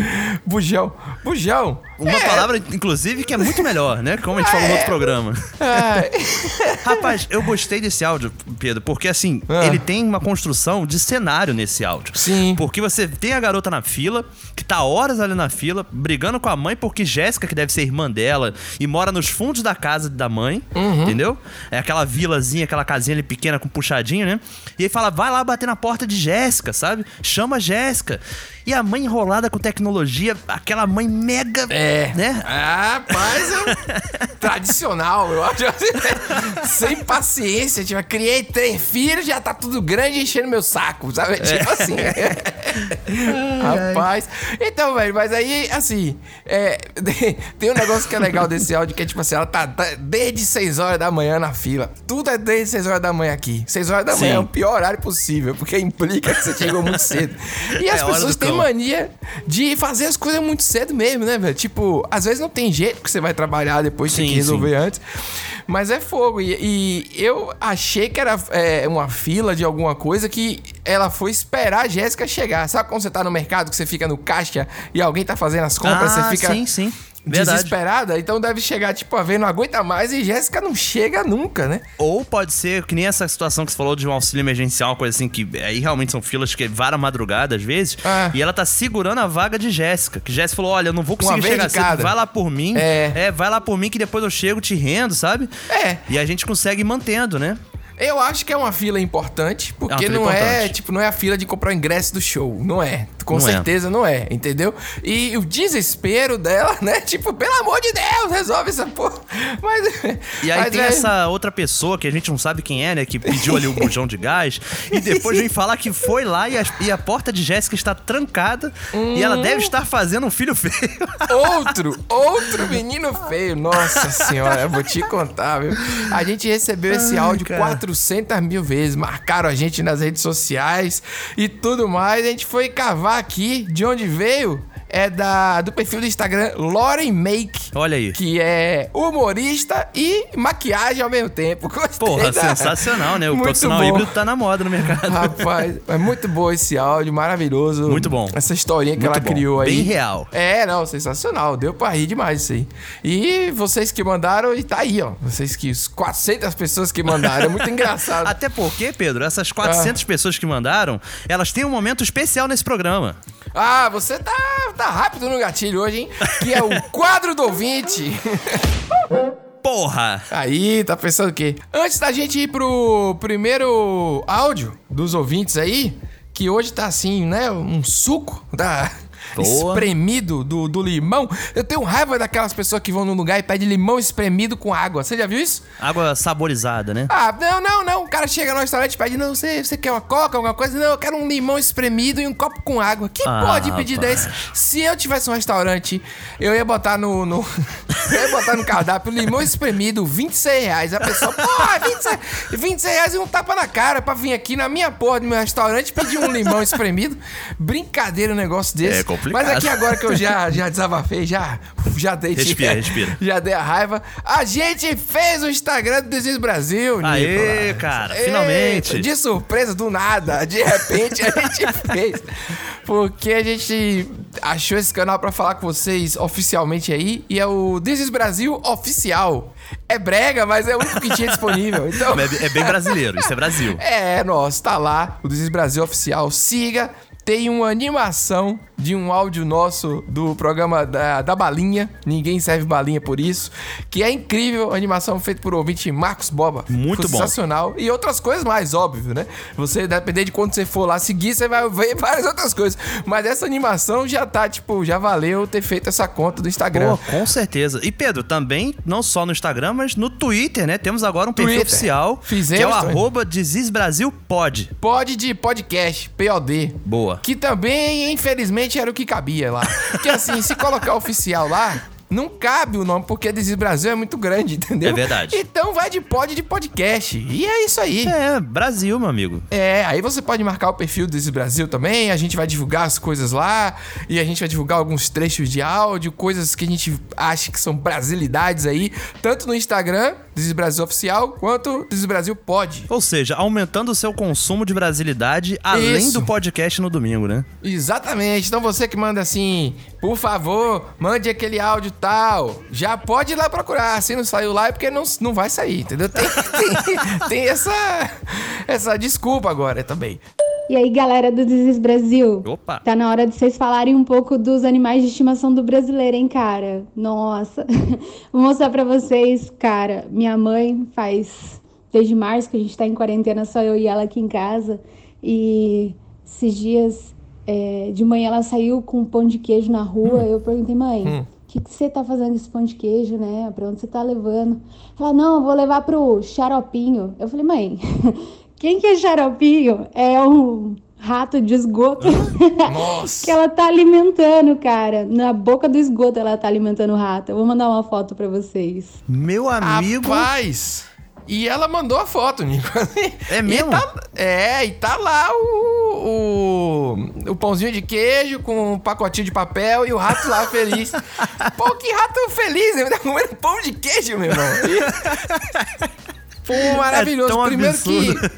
Bujão. Bujão. Uma É. palavra, inclusive, que é muito melhor, né? Como a gente falou no outro programa. Rapaz, eu gostei desse áudio, Pedro, porque assim, Ah. ele tem uma construção de cenário nesse áudio. Sim. Porque você tem a garota na fila, que tá horas ali na fila, brigando com a mãe, porque Jéssica, que deve ser irmã dela, e mora nos fundos da casa da mãe, Uhum. entendeu? É aquela vilazinha, aquela casinha ali pequena com puxadinho, né? E aí fala, vai lá bater na porta de Jéssica, sabe? Chama Jéssica. E a mãe enrolada com tecnologia, aquela mãe mega. É. Né? Ah, é um tradicional, eu acho. Sem paciência, tipo, criei três filhos, já tá tudo grande enchendo meu saco, sabe? Tipo assim. Rapaz. Então, velho, mas aí, assim, é, tem um negócio que é legal desse áudio, que é tipo assim, ela tá, tá desde 6 horas da manhã na fila. Tudo é desde 6 horas da manhã aqui. 6 horas da manhã Sim. é o pior horário possível, porque implica que você chegou muito cedo. E É as pessoas têm. Mania de fazer as coisas muito cedo mesmo, né, velho? Tipo, às vezes não tem jeito que você vai trabalhar depois, tem Sim, que resolver sim. antes. Mas é fogo. E, e eu achei que era é, uma fila de alguma coisa que ela foi esperar a Jéssica chegar. Sabe quando você tá no mercado, que você fica no caixa e alguém tá fazendo as compras, Ah, você fica sim, sim. Verdade. desesperada? Então deve chegar, tipo, a ver, não aguenta mais e Jéssica não chega nunca, né? Ou pode ser que nem essa situação que você falou de um auxílio emergencial, uma coisa assim, que aí realmente são filas que varam a madrugada às vezes. E ela tá segurando a vaga de Jéssica. Que Jéssica falou: olha, eu não vou conseguir chegar cedo, vai lá por mim. É. vai lá por mim que depois eu chego, te rendo, sabe? É. E a gente consegue ir mantendo, né? Eu acho que é uma fila importante, porque É fila não é, importante. tipo, não é a fila de comprar o ingresso do show, não é. Com Não é. certeza não é, entendeu? E o desespero dela, né? Tipo, pelo amor de Deus, resolve essa porra. Mas E aí mas tem é- essa outra pessoa que a gente não sabe quem é, né? Que pediu ali o bujão de gás. E depois vem falar que foi lá e a, e a porta de Jéssica está trancada. E ela Hum. deve estar fazendo um filho feio. Outro, outro menino feio. Nossa senhora, eu vou te contar, viu? A gente recebeu esse Ai, áudio cara. 400 mil vezes. Marcaram a gente nas redes sociais e tudo mais. A gente foi cavar aqui de onde veio. É da, do perfil do Instagram Lauren Make. Olha aí. Que é humorista e maquiagem ao mesmo tempo. Gostei Porra, da- sensacional, né? O Muito profissional bom. híbrido tá na moda no mercado. Rapaz, é muito bom esse áudio, maravilhoso. Muito bom. Essa historinha que Muito ela bom. criou aí. Bem real. É, não, sensacional. Deu pra rir demais isso aí. E vocês que mandaram, e tá aí, ó. Vocês que, os 400 pessoas que mandaram. É muito engraçado. Até porque, Pedro, essas Ah. 400 pessoas que mandaram, elas têm um momento especial nesse programa. Ah, você tá, tá rápido no gatilho hoje, hein? Que é o quadro do ouvinte. Porra! Aí, tá pensando o quê? Antes da gente ir pro primeiro áudio dos ouvintes aí, que hoje tá assim, né? Um suco da. Boa. Espremido do, do limão. Eu tenho raiva daquelas pessoas que vão num lugar e pedem limão espremido com água. Você já viu isso? Água saborizada, né? Ah, não, não, não. O cara chega no restaurante e pede, não, você, você quer uma coca, alguma coisa? Não, eu quero um limão espremido e um copo com água. Quem Ah, pode pedir rapaz. desse? Se eu tivesse um restaurante, eu ia botar no. no eu ia botar no cardápio limão espremido, 26 reais. A pessoa, porra, 26, 26 reais e um tapa na cara pra vir aqui na minha porra do meu restaurante pedir um limão espremido. Brincadeira um negócio desse. É complicado. Mas aqui agora que eu já, já desabafei, já, já dei Respira, respira. Já dei a raiva. A gente fez o Instagram do Desis Brasil, Aê, Nicolas. cara, Eita, finalmente. De surpresa, do nada. De repente a gente fez. Porque a gente achou esse canal pra falar com vocês oficialmente aí. E é o Desis Brasil Oficial. É brega, mas é o único que tinha disponível. Então... É, é bem brasileiro, isso é Brasil. É, nossa, tá lá, o Desis Brasil Oficial. Siga, tem uma animação de um áudio nosso do programa da, da Balinha. Ninguém serve balinha por isso. Que é incrível, a animação feita por ouvinte Marcos Boba. Muito bom. Sensacional. E outras coisas mais, óbvio, né? Você, depender de quando você for lá seguir, você vai ver várias outras coisas. Mas essa animação já tá, tipo, já valeu ter feito essa conta do Instagram. Pô, com certeza. E Pedro, também, não só no Instagram, mas no Twitter, né? Temos agora um perfil Twitter. oficial, Fizemos que é o também. arroba DesisBrasilPod. Pod de podcast, POD. Boa. Que também, infelizmente, era o que cabia lá. Porque assim, se colocar oficial lá, não cabe o nome, porque Desis Brasil é muito grande, entendeu? É verdade. Então vai de pod de podcast. E é isso aí. É, Brasil, meu amigo. É, aí você pode marcar o perfil do Desis Brasil também, a gente vai divulgar as coisas lá, e a gente vai divulgar alguns trechos de áudio, coisas que a gente acha que são brasilidades aí, tanto no Instagram, Desis Brasil Oficial, quanto Desis Brasil Pod. Ou seja, aumentando o seu consumo de brasilidade além Isso. do podcast no domingo, né? Exatamente. Então você que manda assim, por favor, mande aquele áudio tal. Já pode ir lá procurar. Se não saiu lá é porque não, não vai sair, entendeu? Tem, tem, tem essa, essa desculpa agora também. E aí, galera do Desis Brasil? Opa! Tá na hora de vocês falarem um pouco dos animais de estimação do brasileiro, hein, cara? Nossa. Vou mostrar pra vocês, cara. Minha mãe faz desde março que a gente tá em quarentena, só eu e ela aqui em casa. E esses dias é, de manhã ela saiu com um pão de queijo na rua. Eu perguntei, mãe, Hum. o que, que você tá fazendo com esse pão de queijo, né? Pra onde você tá levando? Ela, não, eu vou levar pro xaropinho. Eu falei, mãe, quem que é xaropinho? É um rato de esgoto Nossa. que ela tá alimentando, cara. Na boca do esgoto ela tá alimentando o rato. Eu vou mandar uma foto pra vocês. Meu amigo. Rapaz! E ela mandou a foto, Nico. É mesmo? E tá- é, e tá lá o, o, o pãozinho de queijo com um pacotinho de papel e o rato lá feliz. Pô, que rato feliz, né? Tá comendo pão de queijo, meu irmão. Pô, maravilhoso. É Primeiro que, absurdo.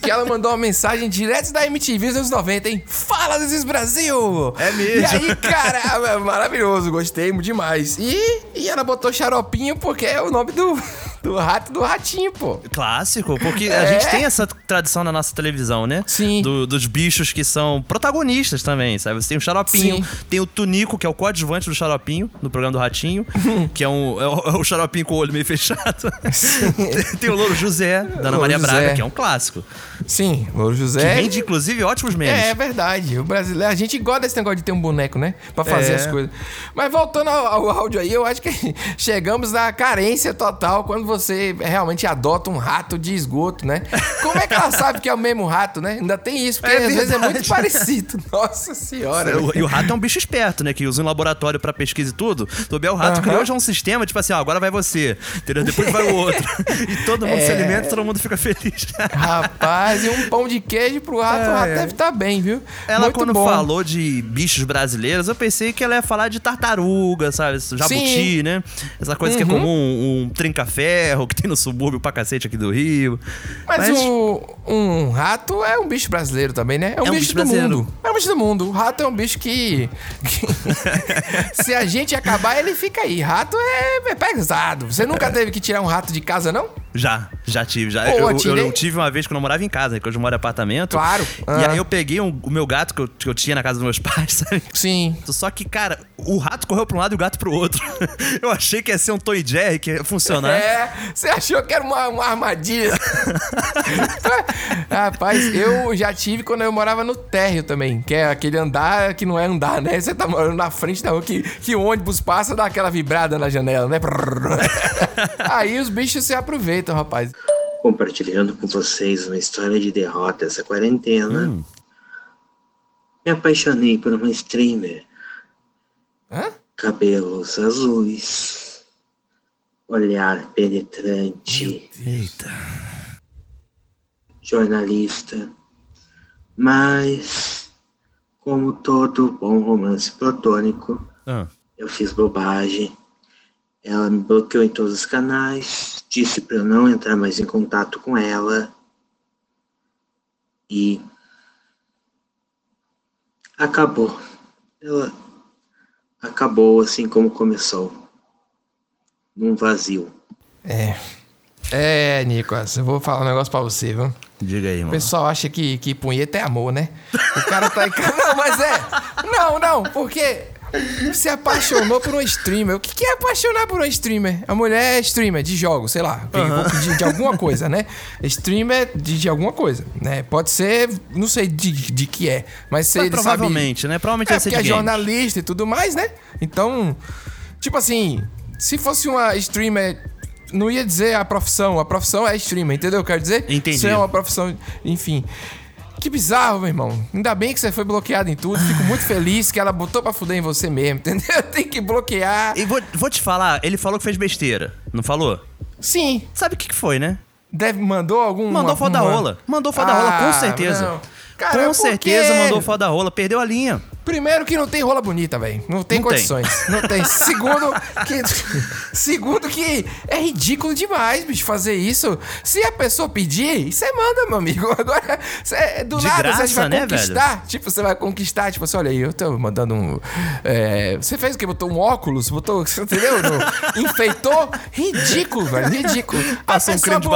que ela mandou uma mensagem direto da MTV dos anos 90, hein? Fala, Desis Brasil! É mesmo. E aí, cara, é maravilhoso, gostei demais. E, e ela botou xaropinho porque é o nome do, do rato do ratinho, pô. Clássico, porque a É. gente tem essa tradição na nossa televisão, né? Sim. Do- dos bichos que são protagonistas também, sabe? Você tem o Xaropinho, Sim. tem o Tunico, que é o coadjuvante do Xaropinho, no programa do Ratinho, que é, um, é o, é o Xaropinho com o olho meio fechado. tem o Louro José, da Ana Maria José. Braga, que é um clássico. Sim, Louro José. Que rende, inclusive, ótimos memes. É, é verdade. O brasileiro, a gente gosta desse negócio de ter um boneco, né? Pra fazer É. as coisas. Mas voltando ao, ao áudio aí, eu acho que chegamos na carência total quando você realmente adota um rato de esgoto, né? Como é que ela sabe que é o mesmo rato, né? Ainda tem isso, porque É às vezes é muito verdade. parecido. Nossa senhora. O- E o rato é um bicho esperto, né? Que usa em laboratório pra pesquisa e tudo. O Bel Rato Aham. criou já um sistema, tipo assim, ó, agora vai você, entendeu? Depois vai o outro. E todo mundo se É. alimenta e todo mundo fica feliz. Rapaz, e um pão de queijo pro rato, o rato ai. deve estar bem, viu? Ela, Muito quando bom. falou de bichos brasileiros, eu pensei que ela ia falar de tartaruga, sabe? Jabuti, Sim. né? Essa coisa que é Uhum. comum, um trinca-ferro que tem no subúrbio pra cacete aqui do Rio. Mas, o, um rato é um bicho brasileiro também, né? É um, É um bicho, bicho do brasileiro. mundo. É um bicho do mundo. O rato é um bicho que. se a gente acabar, ele fica aí. Rato é, é pesado. Você nunca teve que tirar um rato de casa, não? Já, já tive, já. Pô, eu, eu, eu tive uma vez quando eu morava em casa, que hoje eu moro em apartamento. Claro. E Ah. aí eu peguei um- o meu gato que eu, que eu tinha na casa dos meus pais, sabe? Sim. Só que, cara, o rato correu pra um lado e o gato pro outro. eu achei que ia ser um Tom e Jerry, que ia funcionar. É, você achou que era uma, uma armadilha. Rapaz, eu já tive quando eu morava no térreo também, que é aquele andar que não é andar, né? Você tá morando na frente da rua, que, que o ônibus passa, dá aquela vibrada na janela, né? Aí os bichos se aproveitam, rapaz. Compartilhando com vocês uma história de derrota essa quarentena. Me apaixonei por uma streamer. Cabelos azuis. Olhar penetrante. Eita. Jornalista. Mas, como todo bom romance platônico, Ah. eu fiz bobagem. Ela me bloqueou em todos os canais, disse para eu não entrar mais em contato com ela. E acabou. Ela acabou assim como começou. Num vazio. É. É, Nicolas, eu vou falar um negócio pra você, viu? Diga aí, O mano. pessoal acha que, que punheta é amor, né? O cara tá em casa. Não, mas é. Não, não, porque se apaixonou por um streamer. O que é apaixonar por um streamer? A mulher é streamer de jogos, sei lá, de, de alguma coisa, né? Streamer de, de alguma coisa, né? Pode ser, não sei de, de que é, mas se Mas ele provavelmente, sabe... né? Provavelmente é ser porque é jornalista e tudo mais, né? Então, tipo assim, se fosse uma streamer não ia dizer a profissão, a profissão é streamer, entendeu? quero dizer? Entendi. Isso é uma profissão, enfim. Que bizarro, meu irmão. Ainda bem que você foi bloqueado em tudo. Fico muito feliz que ela botou pra fuder em você mesmo, entendeu? Tem que bloquear. E vou, vou te falar, ele falou que fez besteira, não falou? Sim. Sabe o que, que foi, né? Deve, mandou algum. Mandou foda rola. Mandou foda da rola, Ah, com certeza. não. Cara, com certeza mandou foda da rola, perdeu a linha. Primeiro que não tem rola bonita, velho. Não tem Não tem. condições. Não tem. Segundo que segundo que é ridículo demais, bicho, fazer isso. Se a pessoa pedir, você manda, meu amigo. Agora, cê, do De nada graça, você vai né, conquistar. Tipo, você vai conquistar, tipo assim, olha aí, eu tô mandando um é, você fez o quê? Botou um óculos, botou, você entendeu? No- enfeitou, ridículo, velho, ridículo. Passou a um creme de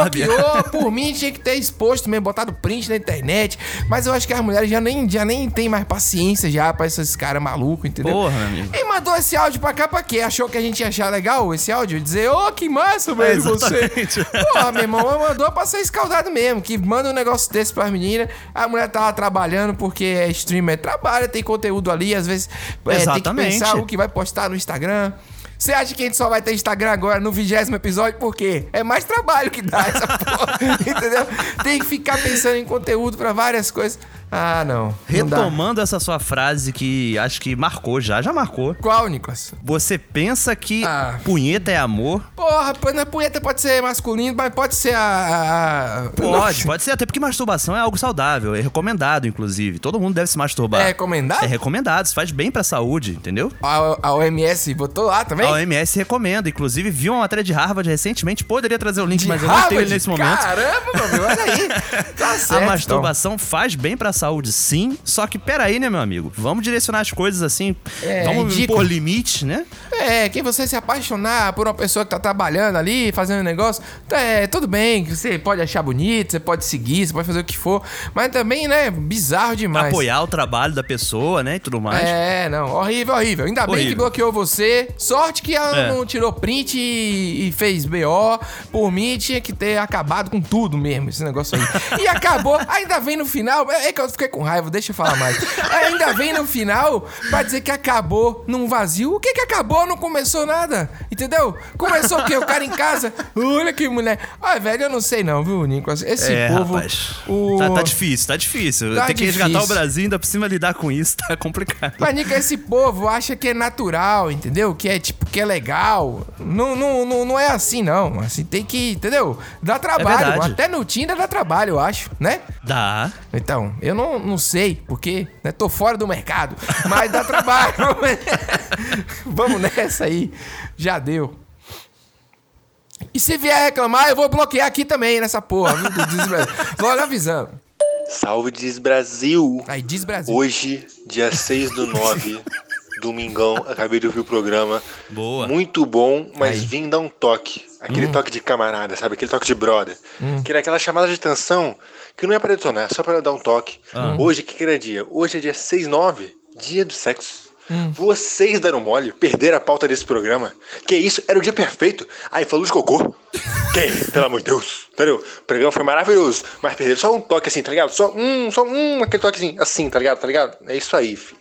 por mim tinha que ter exposto mesmo, botado print na internet. Mas eu acho que as mulheres já nem, já nem tem mais paciência já pra esses caras malucos, entendeu? Porra, meu amigo. E mandou esse áudio pra cá pra quê? Achou que a gente ia achar legal esse áudio? Dizer, ô, que massa, velho, você. exatamente. Porra, meu irmão, mandou pra ser escaldado mesmo. Que manda um negócio desse pras meninas. A mulher tava trabalhando porque é streamer, trabalha, tem conteúdo ali, às vezes é, tem que pensar o que vai postar no Instagram. Você acha que a gente só vai ter Instagram agora no vigésimo episódio? Por quê? É mais trabalho que dá essa porra, entendeu? Tem que ficar pensando em conteúdo pra várias coisas. Ah, não. não. Retomando essa sua frase que acho que marcou já, já marcou. Qual, Nicolas? Você pensa que Ah. punheta é amor? Porra, na punheta pode ser masculino, mas pode ser a. a- Pode, pode ser, até porque masturbação é algo saudável, é recomendado, inclusive. Todo mundo deve se masturbar. É recomendado? É recomendado, isso faz bem pra saúde, entendeu? A, a OMS botou lá também? A OMS recomenda, inclusive vi uma matéria de Harvard recentemente, poderia trazer o link, De mas eu não tenho nesse momento. Caramba, meu olha aí. Tá certo. A então. masturbação faz bem pra saúde, sim. Só que peraí, né, meu amigo? Vamos direcionar as coisas assim. É, vamos ridículo. pôr limites, né? É, que você se apaixonar por uma pessoa que tá trabalhando ali, fazendo um negócio, é, tudo bem, você pode achar bonito, você pode seguir, você pode fazer o que for, mas também, né, bizarro demais. Apoiar o trabalho da pessoa, né? E tudo mais. É, não, horrível, horrível. Ainda bem que Horrível. bloqueou você. Sorte que ela É. não tirou print e, e fez BO. Por mim, tinha que ter acabado com tudo mesmo, esse negócio aí. E acabou, ainda vem no final. É é que eu fiquei com raiva, deixa eu falar mais. Ainda vem no final pra dizer que acabou num vazio. O que que acabou? Não começou nada, entendeu? Começou o quê? O cara em casa. Olha que mulher. Ai, velho, eu não sei não, viu, Nicolas? Esse é, povo. rapaz. o- Tá, tá difícil, tá difícil. Tá Tem que resgatar difícil. o Brasil, ainda por cima lidar com isso, tá complicado. Mas, Nica, esse povo acha que é natural, entendeu? Que é tipo, que é legal. Não, não, não, não é assim, não. Assim, tem que, entendeu? Dá trabalho. verdade. Até no Tinder dá trabalho, eu acho, né? Dá. Então, eu não, não sei, porque né, tô fora do mercado. Mas dá trabalho. Vamos nessa aí. Já deu. E se vier reclamar, eu vou bloquear aqui também, nessa porra. Logo avisando. Salve Diz Brasil! Aí, Diz Brasil. Hoje, dia 6 do 9, domingão, acabei de ouvir o programa. Boa. Muito bom, mas vim dar um toque. Aquele Hum. toque de camarada, sabe? Aquele toque de brother. Hum. Que era aquela chamada de atenção que não é pra detonar, é só pra dar um toque. Ah. Hoje, que que era dia? Hoje é dia 6-9, dia do sexo. Hum. Vocês deram mole, perderam a pauta desse programa. Que isso, era o dia perfeito. Aí falou de cocô. Que, pelo amor de Deus, entendeu? O programa foi maravilhoso, mas perderam só um toque assim, tá ligado? Só um, só um, aquele toquezinho assim, tá ligado? Tá ligado? É isso aí, fi.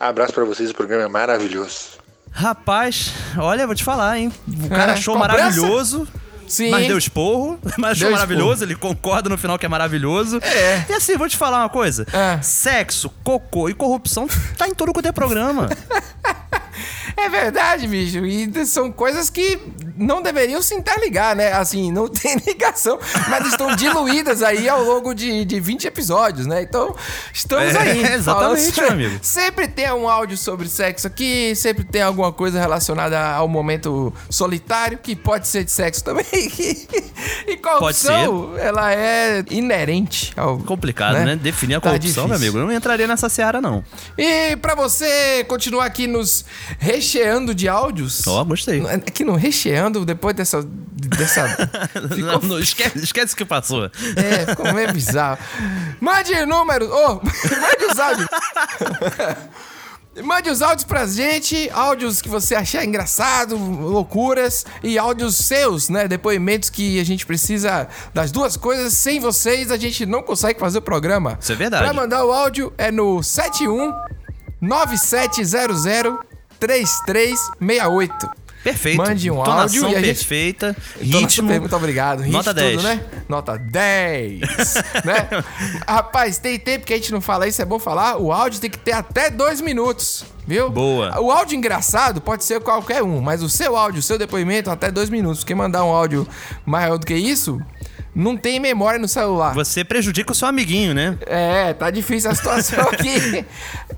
Abraço pra vocês, o programa é maravilhoso. Rapaz, olha, vou te falar, hein? O cara É, achou maravilhoso. Sim. Mas deu esporro, mas achou Deu maravilhoso, ele concorda no final que é maravilhoso. É. E assim, vou te falar uma coisa: sexo, cocô e corrupção tá em todo quanto é programa. É verdade, bicho. E são coisas que não deveriam se interligar, né? Assim, não tem ligação, mas estão diluídas aí ao longo de, de 20 episódios, né? Então, estamos É, aí. exatamente, falando- meu amigo. Sempre tem um áudio sobre sexo aqui, sempre tem alguma coisa relacionada ao momento solitário, que pode ser de sexo também. e corrupção, ela é inerente ao. Complicado, né? Definir a Tá corrupção, meu difícil. amigo. Eu não entraria nessa seara, não. E pra você continuar aqui nos recheando de áudios. Ó, gostei. Aqui no recheando, depois dessa. dessa Não, não, esquece, esquece o que passou. é, ficou meio bizarro. Mande números. Ô, mande os áudios. Mande os áudios pra gente, áudios que você achar engraçado, loucuras, e áudios seus, né? Depoimentos que a gente precisa das duas coisas. Sem vocês, a gente não consegue fazer o programa. Isso é verdade. Pra mandar o áudio é no 71 9700 3368. Perfeito. Mande um áudio e a gente... perfeita, ritmo. Muito obrigado. Ritmo Nota tudo, 10. né? Nota 10. né? Rapaz, tem tempo que a gente não fala isso, é bom falar. O áudio tem que ter até dois minutos. Viu? Boa. O áudio engraçado pode ser qualquer um, mas o seu áudio, o seu depoimento, até dois minutos. Porque mandar um áudio maior do que isso, não tem memória no celular. Você prejudica o seu amiguinho, né? É, tá difícil a situação aqui.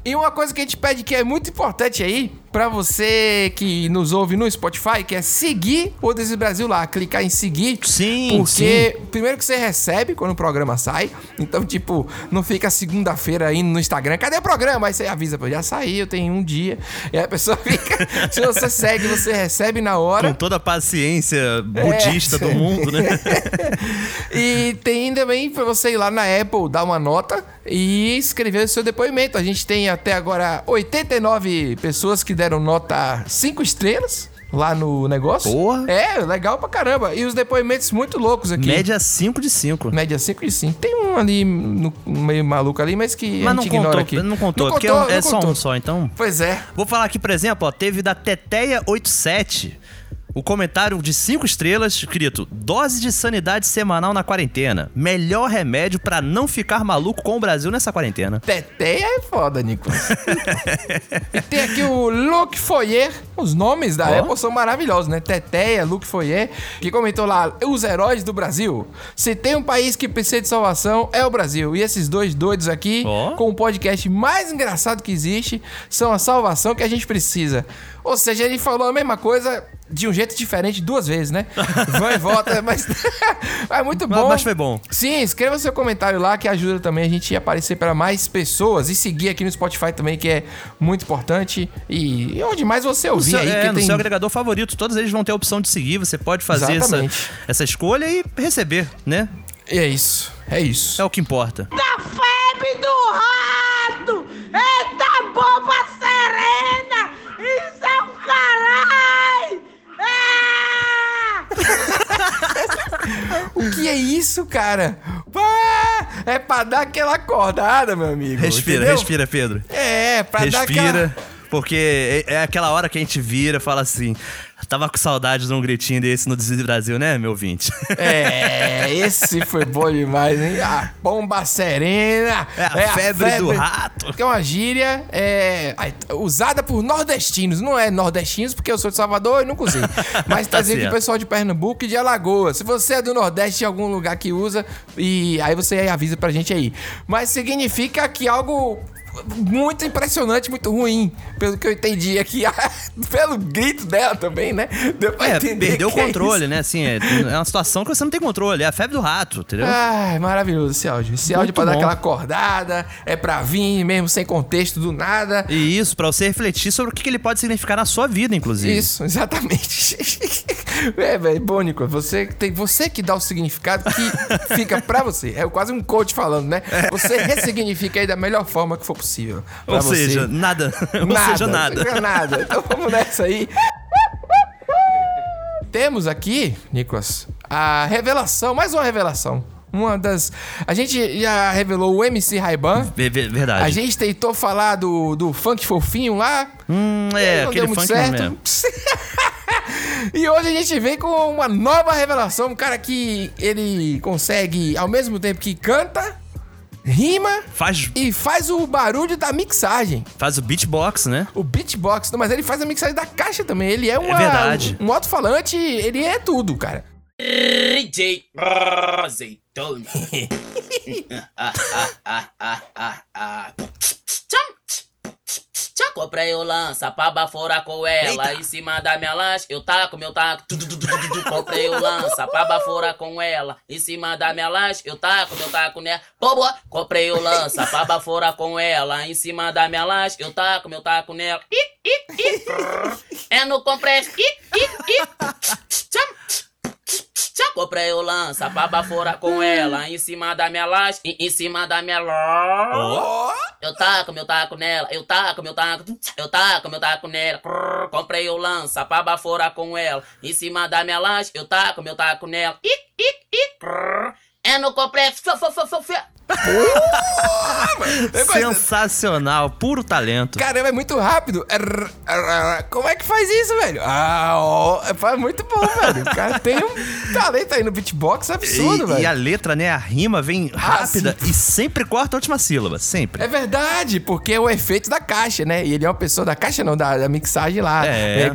e uma coisa que a gente pede que é muito importante aí, pra você que nos ouve no Spotify, que é seguir o Desi Brasil lá, clicar em seguir. Sim, Porque primeiro que você recebe quando o programa sai, então tipo, não fica segunda-feira indo no Instagram, cadê o programa? Aí você avisa, pô, já saiu, tem um dia. E aí a pessoa fica, se você segue, você recebe na hora. Com toda a paciência budista É. do mundo, né? E tem também pra você ir lá na Apple, dar uma nota e escrever o seu depoimento. A gente tem até agora 89 pessoas que deram nota 5 estrelas lá no negócio. Porra. É, legal pra caramba. E os depoimentos muito loucos aqui. Média 5 de 5. Média 5 de 5. Tem um ali no meio maluco ali, mas que a Mas não gente ignora contou, aqui. não contou, porque é, um- é não só contou. um só, então. Pois é. Vou falar aqui, por exemplo, ó, teve da Teteia 87. O comentário de cinco estrelas, escrito: Dose de sanidade semanal na quarentena. Melhor remédio pra não ficar maluco com o Brasil nessa quarentena. Teteia é foda, Nicolas. e tem aqui o Luke Foyer. Os nomes da Ó. Apple são maravilhosos, né? Teteia, Luke Foyer, que comentou lá: os heróis do Brasil. Se tem um país que precisa de salvação, é o Brasil. E esses dois doidos aqui, com o podcast mais engraçado que existe, são a salvação que a gente precisa. Ou seja, ele falou a mesma coisa de um jeito diferente duas vezes, né? Vai e volta, mas é muito bom. mas foi bom. Sim, escreva seu comentário lá que ajuda também a gente a aparecer para mais pessoas e seguir aqui no Spotify também, que é muito importante. E, e onde mais você ouvir seu, aí, é, que no tem... seu agregador favorito, todos eles vão ter a opção de seguir. Você pode fazer essa, Exatamente. essa escolha e receber, né? É isso, é isso. É o que importa. Da febre do rato! Eita bomba serena! Isso é um caralho! O que é isso, cara? Pá, é pra dar aquela acordada, meu amigo. Respira, entendeu? respira, Pedro. É, pra dar Respira, aquela... porque é, é aquela hora que a gente vira e fala assim: tava com saudade de um gritinho desse no Desvio Brasil, né, meu ouvinte? É, esse foi bom demais, hein? A bomba serena. É a febre do rato. Que é uma gíria é, usada por nordestinos. Não é nordestinos, porque eu sou de Salvador e nunca usei. Mas Tá trazendo aqui certo. o pessoal de Pernambuco e de Alagoas. Se você é do Nordeste, em algum lugar que usa, e aí você avisa pra gente aí. Mas significa que algo muito impressionante, muito ruim, pelo que eu entendi aqui, pelo grito dela também, né? Deu pra É, perdeu o é controle, isso. né? Assim, é, é uma situação que você não tem controle. É a febre do rato, entendeu? Ai, maravilhoso esse áudio. Esse áudio é pra dar bom. aquela acordada, é pra vir mesmo sem contexto do nada. E isso, pra você refletir sobre o que que ele pode significar na sua vida, inclusive. Isso, exatamente. é, velho, bom, Nico, você, tem, você que dá o significado que fica pra você. É quase um coach falando, né? Você ressignifica aí da melhor forma que for possível. Ou você. seja, nada. Ou seja, nada. seja, nada. Então vamos nessa aí. Temos aqui, Nicolas, a revelação, mais uma revelação. Uma das. A gente já revelou o MC Raiban. Ve- Verdade. A gente tentou falar do, do funk fofinho lá. Hum, é, não aquele deu muito funk certo. mesmo. E hoje a gente vem com uma nova revelação. Um cara que ele consegue, ao mesmo tempo que canta, rima Faz, e faz o barulho da mixagem. faz o beatbox, né? O beatbox, não, mas ele faz a mixagem da caixa também. Ele é uma, verdade. um, um alto-falante, ele é tudo, cara. DJ Azeitona. Comprei o lança pra baforar com ela em cima da minha lancha. Eu taco, meu taco. Comprei o lança pra baforar com ela em cima da minha lancha. Eu taco, meu taco nela. Bobo. Comprei o lança pra baforar com ela em cima da minha lancha. Eu taco, meu taco nela. Ih, ih, ih. É no compresso. Ih, ih, ih. Já comprei o lança pra baforar com ela em cima da minha laje, em, em cima da minha laje. Eu taco meu taco nela, eu taco meu taco, eu taco meu taco nela. Crrr, Comprei o lança pra baforar com ela em cima da minha laje, eu taco meu taco nela. Ih, ih, ih. Crrr. É no complexo. Fê. Sensacional, puro talento. Caramba, é muito rápido. Arr, arr, arr. Como é que faz isso, velho? Ah, é muito bom, velho. O cara tem um talento aí no beatbox absurdo, e, velho. e a letra, né? A rima vem rápida e sempre corta a última sílaba. Sempre. É verdade, porque é o efeito da caixa, né? E ele é uma pessoa da caixa, não, da, da mixagem lá. É.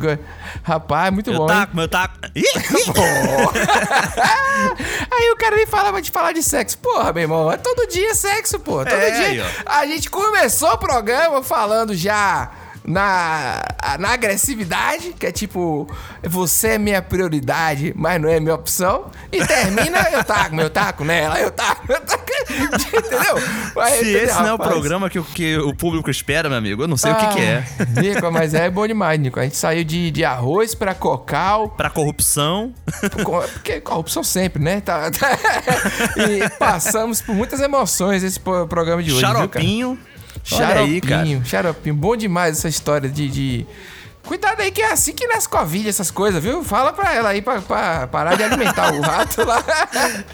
Rapaz, muito Meu bom. taco, meu taco. Ih, Aí o cara me falava de falar de sexo. Porra, meu irmão, é todo dia sexo, pô. Todo É, dia. aí. A gente começou o programa falando já na, na agressividade, que é tipo, você é minha prioridade, mas não é minha opção. E termina, eu taco, meu taco nela, eu taco, eu taco. Entendeu? Mas, Se entendeu, esse não é o rapaz? programa que, o- que o público espera, meu amigo, eu não sei o que, que é. Ah, Nico, mas é bom demais, Nico. A gente saiu de, de arroz pra cocal. Pra corrupção. Co- Porque corrupção sempre, né? Tá, tá- E passamos por muitas emoções esse programa de hoje. Xaropinho. Viu, Olha aí, cara. Xaropinho, xaropinho. Bom demais essa história de. de Cuidado aí que é assim que nasce Covid, essas coisas, viu? Fala pra ela aí pra, pra parar de alimentar o rato lá.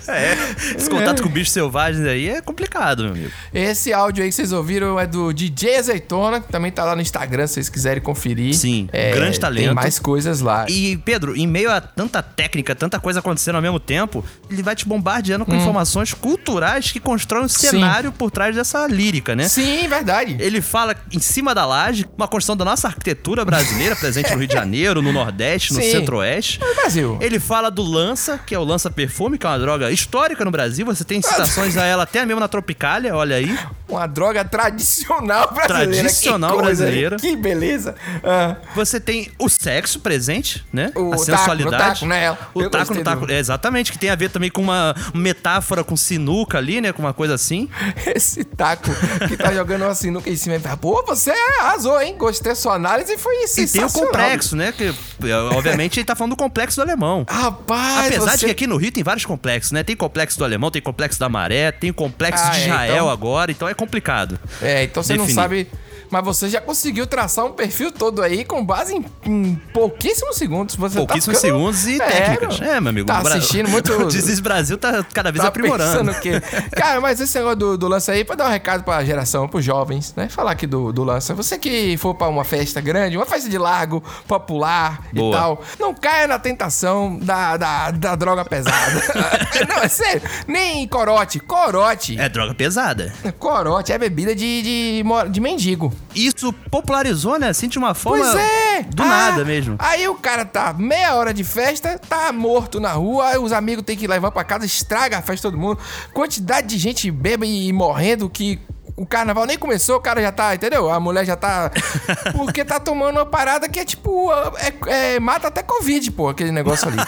É, esse contato com bichos selvagens aí é complicado, meu amigo. Esse áudio aí que vocês ouviram é do DJ Azeitona, que também tá lá no Instagram, se vocês quiserem conferir. Sim, É, grande talento. Tem mais coisas lá. E, Pedro, em meio a tanta técnica, tanta coisa acontecendo ao mesmo tempo, ele vai te bombardeando com Hum. informações culturais que constroem um cenário por trás dessa lírica, né? Sim, verdade. Ele fala em cima da laje, uma construção da nossa arquitetura brasileira, presente no Rio de Janeiro, no Nordeste, no. Centro-Oeste. No Brasil. Ele fala do lança, que é o lança perfume, que é uma droga histórica no Brasil. Você tem citações a ela até mesmo na Tropicália, olha aí. Uma droga tradicional brasileira. Tradicional que brasileira. Que beleza. Ah, Você tem o sexo presente, né? O a sensualidade. taco, né? O Eu taco no taco. do- É, exatamente, que tem a ver também com uma metáfora com sinuca ali, né? Com uma coisa assim. esse taco que tá jogando uma sinuca em cima. Pô, você arrasou, hein? Gostei da sua análise e foi E tem o complexo, né? Que, é, obviamente, ele tá falando do complexo do alemão. Rapaz, Apesar você... de que aqui no Rio tem vários complexos, né? Tem complexo do alemão, tem complexo da maré, tem complexo Ah, de é, Israel então- agora, então é complicado. É, então você não Definir. sabe. Mas você já conseguiu traçar um perfil todo aí com base em, em pouquíssimos segundos. Você Pouquíssimos tá ficando... segundos e É, técnicas. É, meu amigo. Tá assistindo muito. O Desis Brasil tá cada vez Tá aprimorando. pensando o quê? Cara, mas esse negócio do, do lance aí, pra dar um recado pra geração, pros jovens, né? Falar aqui do, do lance. Você que for pra uma festa grande, uma festa de largo, popular Boa. e tal, não caia na tentação da, da, da droga pesada. não, é sério. Nem corote. Corote. É droga pesada. Corote é bebida de, de, de mendigo. Isso popularizou, né? Assim, de uma forma. Pois é! Do Ah, nada mesmo. Aí o cara tá meia hora de festa, tá morto na rua, aí os amigos têm que levar pra casa, estraga a festa todo mundo. Quantidade de gente beba e morrendo que. O carnaval nem começou, o cara já tá, entendeu? A mulher já tá. Porque tá tomando uma parada que é tipo. É, é- mata até Covid, pô, aquele negócio ali.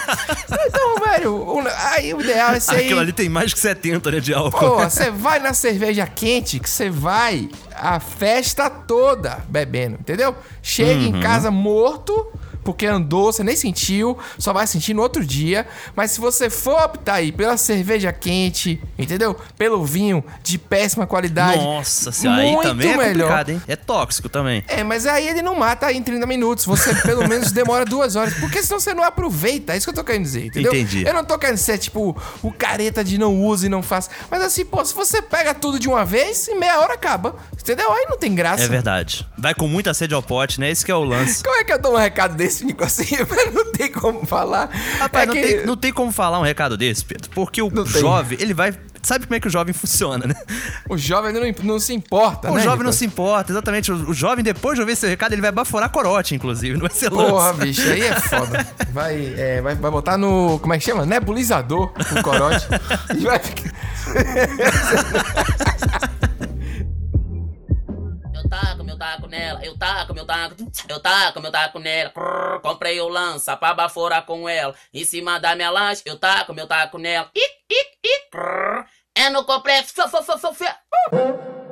Então, velho, o- aí o ideal é ser. Aquilo ali tem mais que 70, né? De álcool. Pô, você vai na cerveja quente que você vai a festa toda bebendo, entendeu? Chega em Uhum. casa morto, porque andou, você nem sentiu, só vai sentir no outro dia. Mas se você for optar aí pela cerveja quente, entendeu? Pelo vinho de péssima qualidade. Nossa, se aí também é melhor. complicado, hein? É tóxico também. É, mas aí ele não mata em 30 minutos. Você pelo menos demora duas horas. Porque senão você não aproveita. É isso que eu tô querendo dizer, entendeu? Entendi. Eu não tô querendo ser, tipo, o careta de não use e não faça. Mas assim, pô, se você pega tudo de uma vez, em meia hora acaba. Entendeu? Aí não tem graça. É verdade. Vai com muita sede ao pote, né? Esse que é o lance. Como é que eu dou um recado desse, Nico, assim? não tem como falar. Rapaz, É não, que- tem, não tem como falar um recado desse, Pedro. Porque o Não tem. jovem, ele vai. Sabe como é que o jovem funciona, né? O jovem não, não se importa, O né? jovem não se importa, exatamente. O, o jovem, depois de ouvir esse recado, ele vai baforar corote, inclusive. Não vai ser lance. Porra, bicho, aí é foda. Vai, é, vai, vai botar no. Como é que chama? Nebulizador o corote. e vai ficar. Taco meu taco nela, eu taco meu taco, eu taco meu taco nela. Crrr, comprei o lança pra baforar com ela. Em cima da minha lanche, eu taco meu taco nela. Ic, ic, ic. É no complexo. Fia, fia, fia, fia, fia.